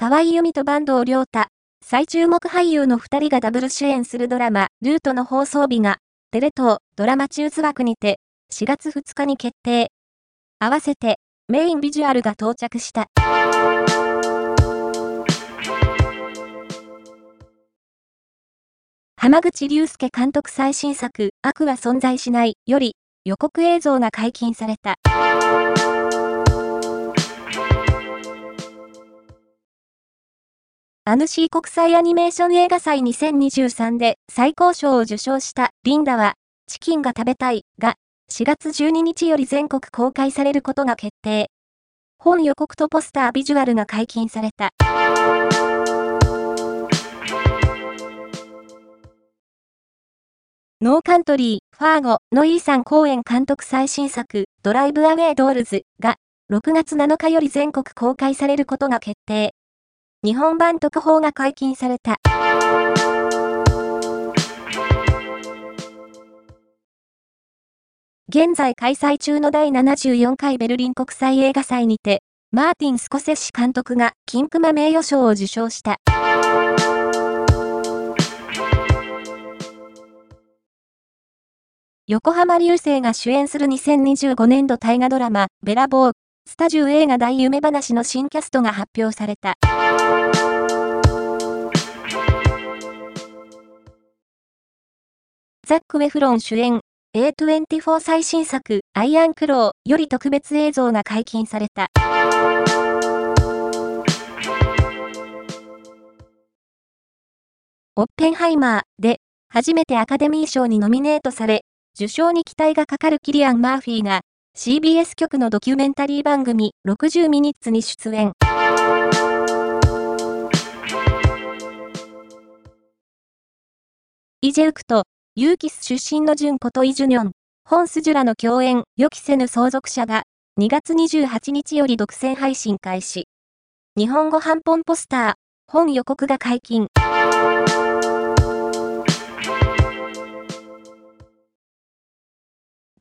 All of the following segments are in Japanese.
河合由美と坂東良太、最注目俳優の二人がダブル主演するドラマ、ルートの放送日が、テレ東、ドラマチューズ枠にて、4月2日に決定。合わせて、メインビジュアルが到着した。浜口竜介監督最新作、悪は存在しないより、予告映像が解禁された。アヌシー国際アニメーション映画祭2023で最高賞を受賞したリンダは、チキンが食べたいが、4月12日より全国公開されることが決定。本予告とポスタービジュアルが解禁された。ノーカントリー、ファーゴのイーサンコーエン監督最新作、ドライブアウェイドールズが、6月7日より全国公開されることが決定。日本版特報が解禁された。現在開催中の第74回ベルリン国際映画祭にて、マーティン・スコセッシ監督が金熊名誉賞を受賞した。横浜流星が主演する2025年度大河ドラマ、ベラボー、スタジオ映画大夢話の新キャストが発表された。ザック・ウェフロン主演、A24 最新作、アイアンクローより特別映像が解禁された。オッペンハイマーで、初めてアカデミー賞にノミネートされ、受賞に期待がかかるキリアン・マーフィーが、CBS 局のドキュメンタリー番組60ミニッツに出演。イジェウクとユーキス出身のジュンことイジュニョン、ホンスジュラの共演、予期せぬ相続者が、2月28日より独占配信開始。日本語版本ポスター、本予告が解禁。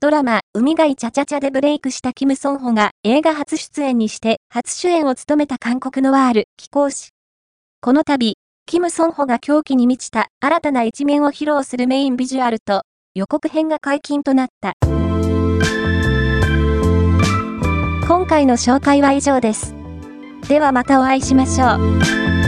ドラマ、海外チャチャチャでブレイクしたキム・ソンホが映画初出演にして初主演を務めた韓国のワール、貴公子。この度、キム・ソンホが狂気に満ちた新たな一面を披露するメインビジュアルと予告編が解禁となった。今回の紹介は以上です。ではまたお会いしましょう。